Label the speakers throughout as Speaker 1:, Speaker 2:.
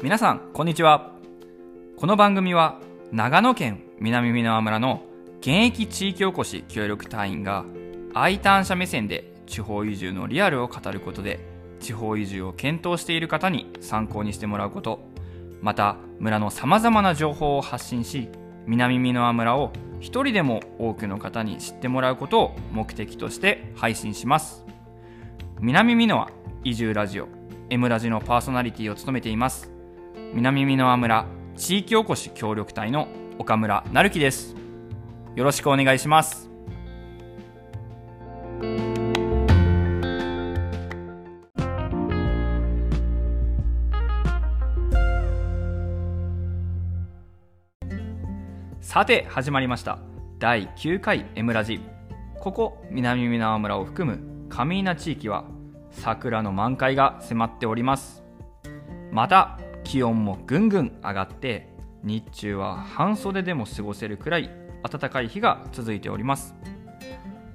Speaker 1: 皆さんこんにちは。この番組は長野県南箕輪村の現役地域おこし協力隊員が I ターン者目線で地方移住のリアルを語ることで地方移住を検討している方に参考にしてもらうことまた村のさまざまな情報を発信し南箕輪村を一人でも多くの方に知ってもらうことを目的として配信します。南箕輪移住ラジオ M ラジのパーソナリティを務めています。南箕輪村地域おこし協力隊の岡村成樹です。よろしくお願いします。さて始まりました。第9回 M ラジ。ここ南箕輪村を含む上稲地域は桜の満開が迫っております。また気温もぐんぐん上がって日中は半袖でも過ごせるくらい暖かい日が続いております。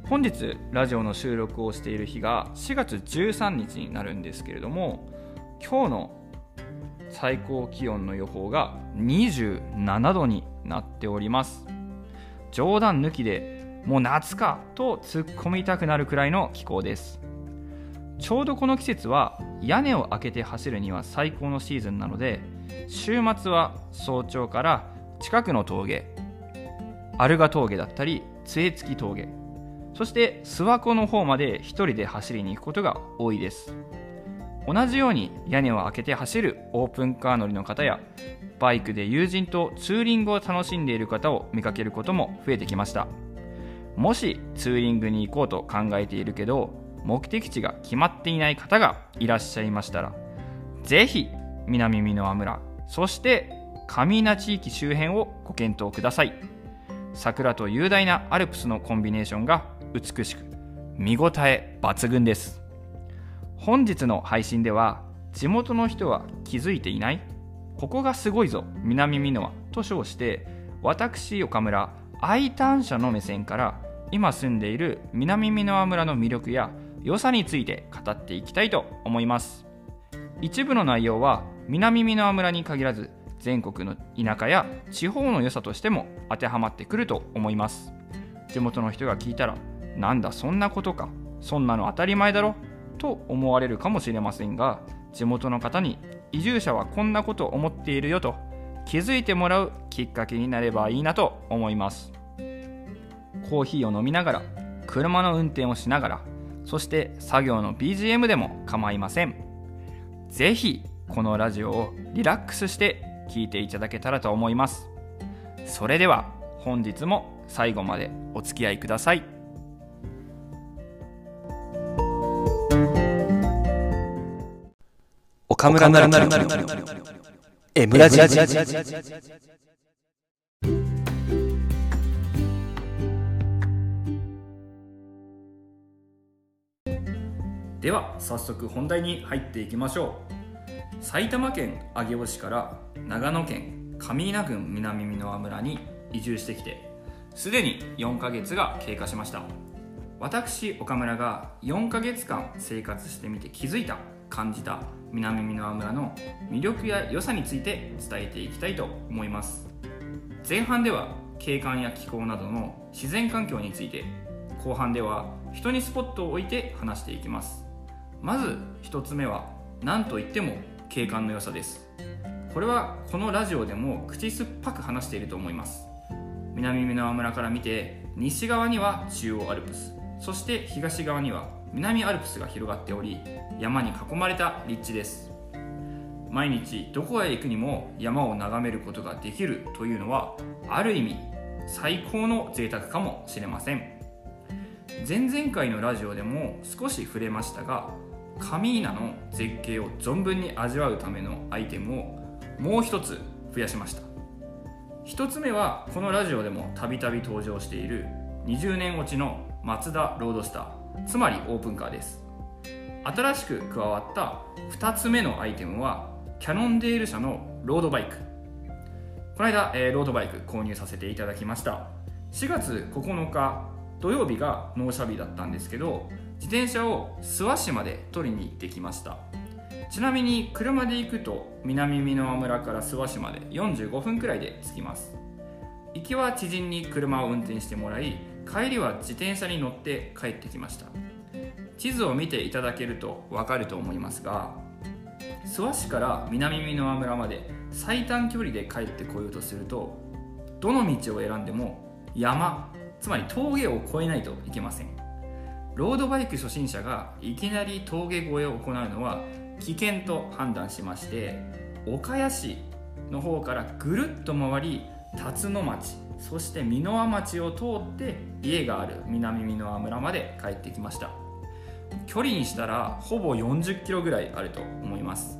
Speaker 1: 本日ラジオの収録をしている日が4月13日になるんですけれども今日の最高気温の予報が27度になっております。冗談抜きでもう夏かと突っ込みたくなるくらいの気候です。ちょうどこの季節は屋根を開けて走るには最高のシーズンなので週末は早朝から近くの峠アルガ峠だったり杖付峠そして諏訪湖の方まで一人で走りに行くことが多いです。同じように屋根を開けて走るオープンカー乗りの方やバイクで友人とツーリングを楽しんでいる方を見かけることも増えてきました。もしツーリングに行こうと考えているけど目的地が決まっていない方がいらっしゃいましたらぜひ南美濃村そして上稲地域周辺をご検討ください。桜と雄大なアルプスのコンビネーションが美しく見応え抜群です。本日の配信では地元の人は気づいていないここがすごいぞ南美濃と称して私岡村 I ターン者の目線から今住んでいる南美濃村の魅力や良さについて語っていきたいと思います。一部の内容は南美濃村に限らず全国の田舎や地方の良さとしても当てはまってくると思います。地元の人が聞いたらなんだそんなことかそんなの当たり前だろと思われるかもしれませんが地元の方に移住者はこんなこと思っているよと気づいてもらうきっかけになればいいなと思います。コーヒーを飲みながら車の運転をしながらそして作業の BGM でも構いません。ぜひこのラジオをリラックスして聴いていただけたらと思います。それでは本日も最後までお付き合いください。
Speaker 2: 岡村なるエムラジ
Speaker 1: では早速本題に入っていきましょう。埼玉県上尾市から長野県上稲郡南箕輪村に移住してきてすでに4ヶ月が経過しました。私岡村が4ヶ月間生活してみて気づいた感じた南箕輪村の魅力や良さについて伝えていきたいと思います。前半では景観や気候などの自然環境について後半では人にスポットを置いて話していきます。まず1つ目は何といっても景観の良さです。これはこのラジオでも口酸っぱく話していると思います。南箕輪村から見て西側には中央アルプス。そして東側には南アルプスが広がっており山に囲まれた立地です。毎日どこへ行くにも山を眺めることができるというのはある意味最高の贅沢かもしれません。前々回のラジオでも少し触れましたが上稲の絶景を存分に味わうためのアイテムをもう一つ増やしました。一つ目はこのラジオでもたびたび登場している20年落ちのマツダロードスター。つまりオープンカーです。新しく加わった2つ目のアイテムはキャノンデール社のロードバイク。この間、えー、ロードバイク購入させていただきました。4月9日土曜日が納車日だったんですけど自転車を諏訪市まで取りに行ってきました。ちなみに車で行くと南美濃村から諏訪市まで45分くらいで着きます。行きは知人に車を運転してもらい帰りは自転車に乗って帰ってきました。地図を見ていただけると分かると思いますが諏訪市から南美濃村まで最短距離で帰ってこようとするとどの道を選んでも山つまり峠を越えないといけません。ロードバイク初心者がいきなり峠越えを行うのは危険と判断しまして岡谷市の方からぐるっと回り辰野町そして美濃町を通って家がある南美濃村まで帰ってきました。距離にしたらほぼ40キロぐらいあると思います。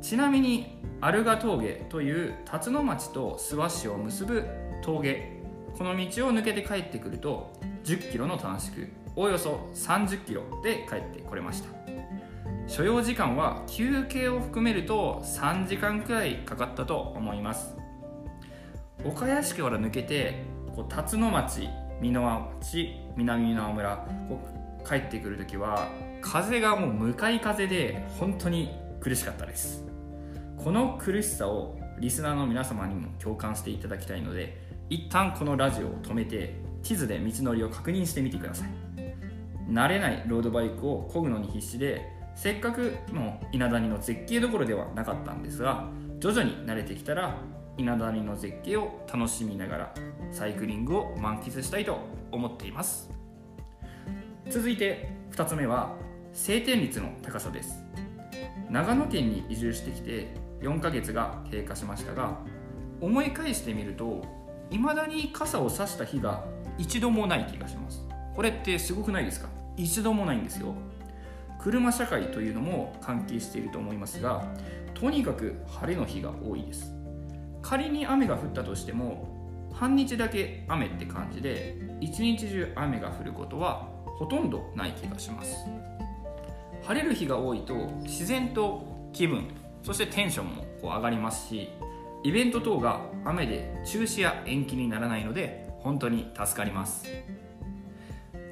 Speaker 1: ちなみにアルガ峠という辰野町と諏訪市を結ぶ峠この道を抜けて帰ってくると10キロの短縮およそ30キロで帰ってこれました。所要時間は休憩を含めると3時間くらいかかったと思います。岡谷市から抜けてこう辰野町美濃町南美濃村帰ってくる時は風がもう向かい風で本当に苦しかったです。この苦しさをリスナーの皆様にも共感していただきたいので一旦このラジオを止めて地図で道のりを確認してみてください。慣れないロードバイクを漕ぐのに必死でせっかくもう稲谷の絶景どころではなかったんですが徐々に慣れてきたら稲谷の絶景を楽しみながらサイクリングを満喫したいと思っています。続いて2つ目は晴天率の高さです。長野県に移住してきて4ヶ月が経過しましたが思い返してみると未だに傘を差した日が一度もない気がします。これってすごくないですか？一度もないんですよ。車社会というのも関係していると思いますがとにかく晴れの日が多いです。仮に雨が降ったとしても半日だけ雨って感じで一日中雨が降ることはほとんどない気がします。晴れる日が多いと自然と気分そしてテンションもこう上がりますしイベント等が雨で中止や延期にならないので本当に助かります。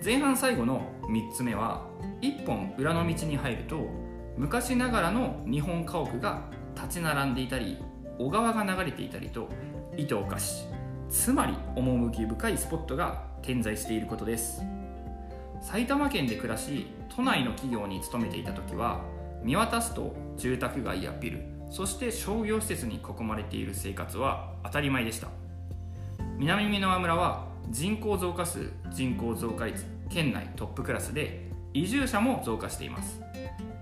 Speaker 1: 前半最後の3つ目は一本裏の道に入ると昔ながらの日本家屋が立ち並んでいたり小川が流れていたりと糸おかしつまり趣深いスポットが点在していることです。埼玉県で暮らし都内の企業に勤めていた時は見渡すと住宅街やビルそして商業施設に囲まれている生活は当たり前でした。南美濃村は人口増加数人口増加率県内トップクラスで移住者も増加しています。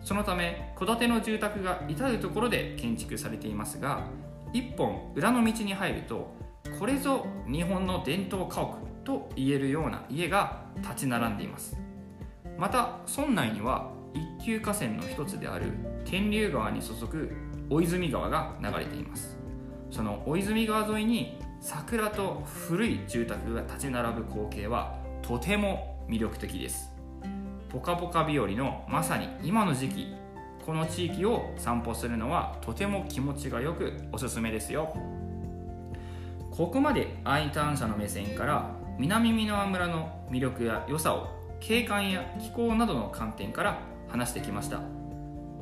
Speaker 1: そのため戸建ての住宅が至る所で建築されていますが一本裏の道に入るとこれぞ日本の伝統家屋と言えるような家が立ち並んでいます。また村内には一級河川の一つである天竜川に注ぐ大泉川が流れています。その大泉川沿いに桜と古い住宅が立ち並ぶ光景はとても魅力的です。ポカポカ日和のまさに今の時期この地域を散歩するのはとても気持ちがよくおすすめですよ。ここまで I ターン者の目線から南美濃村の魅力や良さを景観や気候などの観点から話してきました。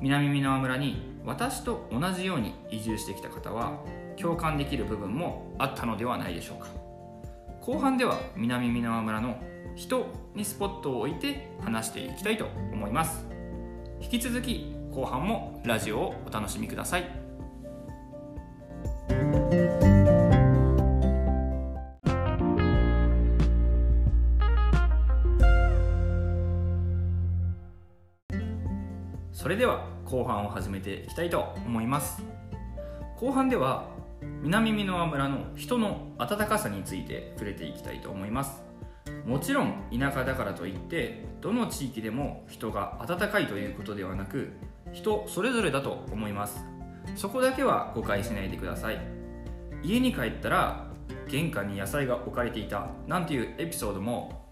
Speaker 1: 南美濃村に私と同じように移住してきた方は共感できる部分もあったのではないでしょうか。後半では南箕輪村の人にスポットを置いて話していきたいと思います。引き続き後半もラジオをお楽しみください。ていきたいと思います。後半では南美濃村の人の温かさについて触れていきたいと思います。もちろん田舎だからといってどの地域でも人が温かいということではなく人それぞれだと思います。そこだけは誤解しないでください。家に帰ったら玄関に野菜が置かれていたなんていうエピソードも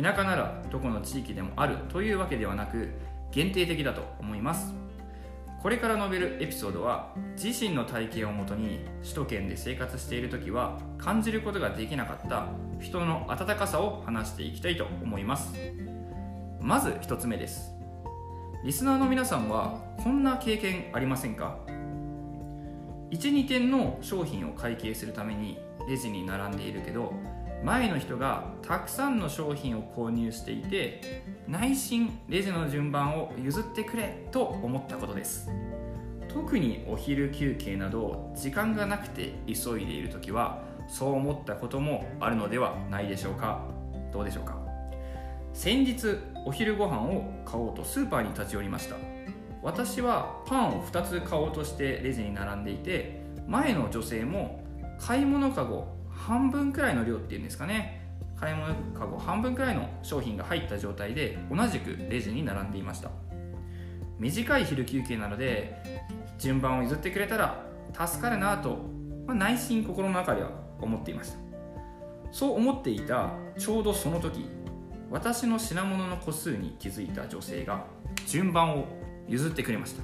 Speaker 1: 田舎ならどこの地域でもあるというわけではなく限定的だと思います。これから述べるエピソードは自身の体験をもとに首都圏で生活している時は感じることができなかった人の温かさを話していきたいと思います。まず1つ目です。リスナーの皆さんはこんな経験ありませんか？12点の商品を会計するためにレジに並んでいるけど前の人がたくさんの商品を購入していて内心レジの順番を譲ってくれと思ったことです。特にお昼休憩など時間がなくて急いでいる時はそう思ったこともあるのではないでしょうか。どうでしょうか。先日お昼ご飯を買おうとスーパーに立ち寄りました。私はパンを2つ買おうとしてレジに並んでいて前の女性も買い物かご半分くらいの量っていうんですかね。買い物かご半分くらいの商品が入った状態で同じくレジに並んでいました。短い昼休憩なので順番を譲ってくれたら助かるなと、まあ、内心心の中では思っていました。そう思っていたちょうどその時私の品物の個数に気づいた女性が順番を譲ってくれました。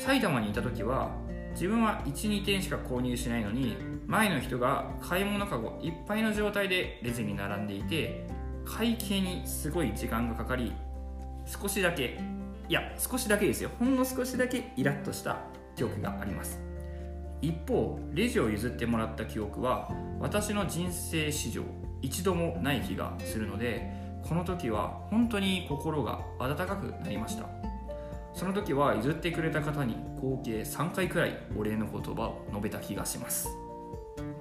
Speaker 1: 埼玉にいた時は自分は12点しか購入しないのに前の人が買い物かごいっぱいの状態でレジに並んでいて会計にすごい時間がかかり少しだけいや少しだけですよ。ほんの少しだけイラッとした記憶があります。一方レジを譲ってもらった記憶は私の人生史上一度もない気がするのでこの時は本当に心が温かくなりました。その時は譲ってくれた方に合計3回くらいお礼の言葉を述べた気がします。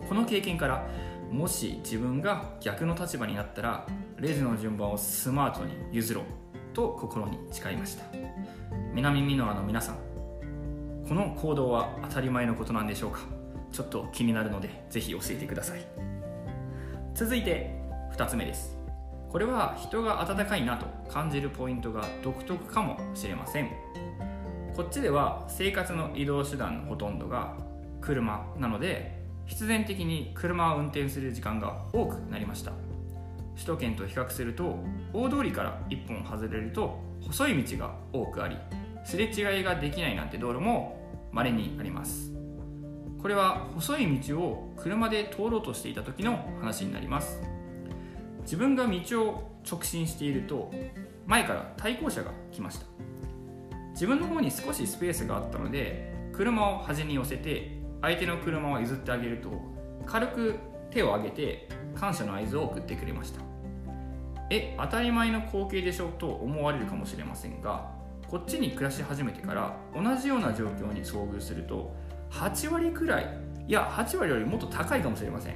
Speaker 1: この経験からもし自分が逆の立場になったらレジの順番をスマートに譲ろうと心に誓いました。南美濃の皆さんこの行動は当たり前のことなんでしょうか？ちょっと気になるのでぜひ教えてください。続いて2つ目です。これは人が温かいなと感じるポイントが独特かもしれません。こっちでは生活の移動手段のほとんどが車なので必然的に車を運転する時間が多くなりました。首都圏と比較すると大通りから1本外れると細い道が多くありすれ違いができないなんて道路も稀にあります。これは細い道を車で通ろうとしていた時の話になります。自分が道を直進していると前から対向車が来ました。自分の方に少しスペースがあったので車を端に寄せて相手の車を譲ってあげると軽く手を挙げて感謝の合図を送ってくれました。え当たり前の光景でしょと思われるかもしれませんがこっちに暮らし始めてから同じような状況に遭遇すると8割くらいいや8割よりもっと高いかもしれません。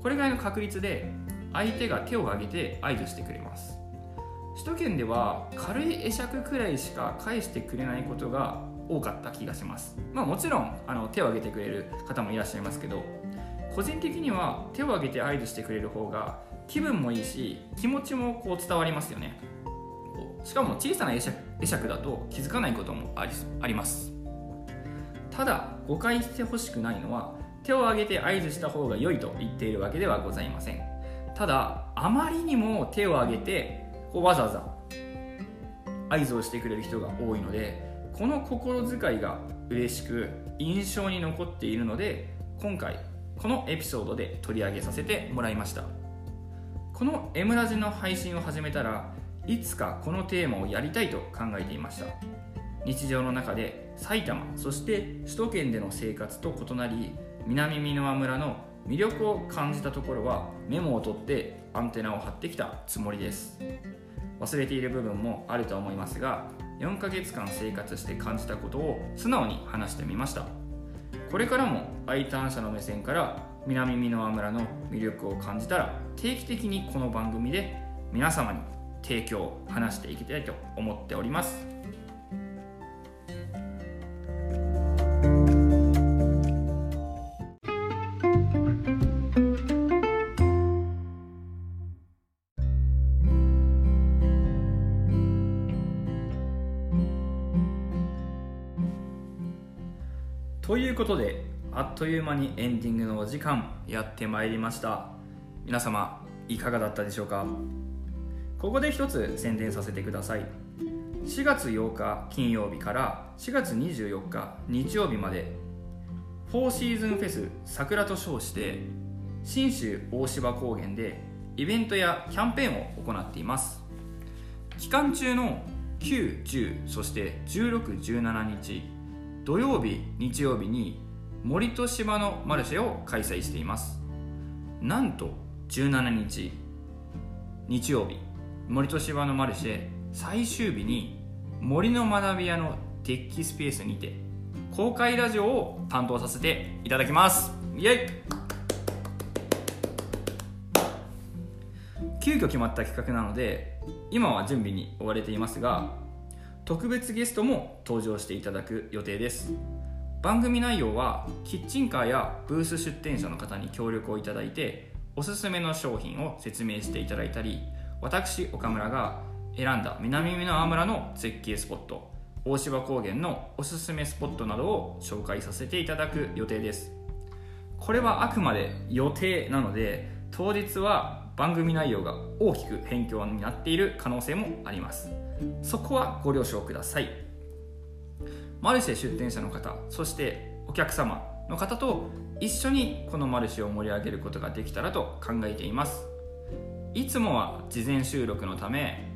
Speaker 1: これぐらいの確率で相手が手を挙げて合図してくれます。首都圏では軽い会釈くらいしか返してくれないことが多かった気がします。まあもちろんあの手を挙げてくれる方もいらっしゃいますけど個人的には手を挙げて合図してくれる方が気分もいいし気持ちもこう伝わりますよね。しかも小さな会釈だと気づかないこともありあります。ただ誤解してほしくないのは手を挙げて合図した方が良いと言っているわけではございません。ただあまりにも手を挙げてこうわざわざ合図をしてくれる人が多いのでこの心遣いが嬉しく印象に残っているので今回このエピソードで取り上げさせてもらいました。この M ラジの配信を始めたらいつかこのテーマをやりたいと考えていました。日常の中で埼玉そして首都圏での生活と異なり南美濃村の魅力を感じたところはメモを取ってアンテナを張ってきたつもりです。忘れている部分もあると思いますが4ヶ月間生活して感じたことを素直に話してみました。これからも I ターン社の目線から南美濃村の魅力を感じたら定期的にこの番組で皆様に提供話していきたいと思っております。ということであっという間にエンディングのお時間やってまいりました。皆様いかがだったでしょうか？ここで一つ宣伝させてください。4月8日金曜日から4月24日日曜日までフォーシーズンフェス桜と称して信州大芝高原でイベントやキャンペーンを行っています。期間中の9、10そして16、17日土曜日、日曜日に森と芝のマルシェを開催しています。なんと17日日曜日森と芝のマルシェ最終日に森の学び屋のデッキスペースにて公開ラジオを担当させていただきます。イエイ！急遽決まった企画なので今は準備に追われていますが特別ゲストも登場していただく予定です。番組内容はキッチンカーやブース出店者の方に協力をいただいておすすめの商品を説明していただいたり私岡村が選んだ南美濃村の絶景スポット大芝高原のおすすめスポットなどを紹介させていただく予定です。これはあくまで予定なので当日は番組内容が大きく変更になっている可能性もあります。そこはご了承ください。マルシェ出店者の方そしてお客様の方と一緒にこのマルシェを盛り上げることができたらと考えています。いつもは事前収録のため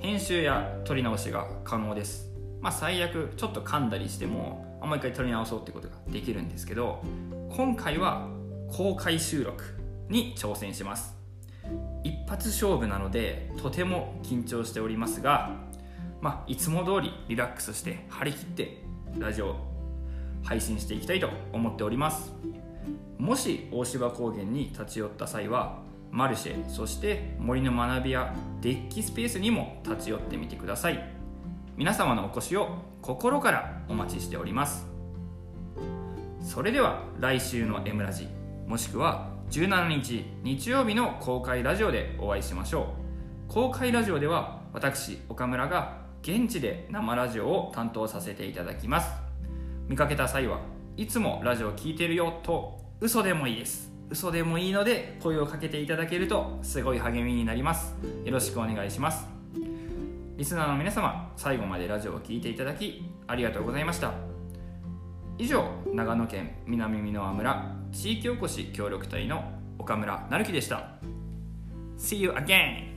Speaker 1: 編集や撮り直しが可能です。まあ最悪ちょっと噛んだりしてももう一回撮り直そうってことができるんですけど今回は公開収録に挑戦します。一発勝負なのでとても緊張しておりますが、まあ、いつも通りリラックスして張り切ってラジオ配信していきたいと思っております。もし大芝高原に立ち寄った際はマルシェそして森の学びやデッキスペースにも立ち寄ってみてください。皆様のお越しを心からお待ちしております。それでは来週の M ラジもしくは17日日曜日の公開ラジオでお会いしましょう。公開ラジオでは私岡村が現地で生ラジオを担当させていただきます。見かけた際はいつもラジオ聞いてるよと嘘でもいいです。嘘でもいいので声をかけていただけるとすごい励みになります。よろしくお願いします。リスナーの皆様最後までラジオを聴いていただきありがとうございました。以上長野県南美濃村地域おこし協力隊の岡村成樹でした See you again!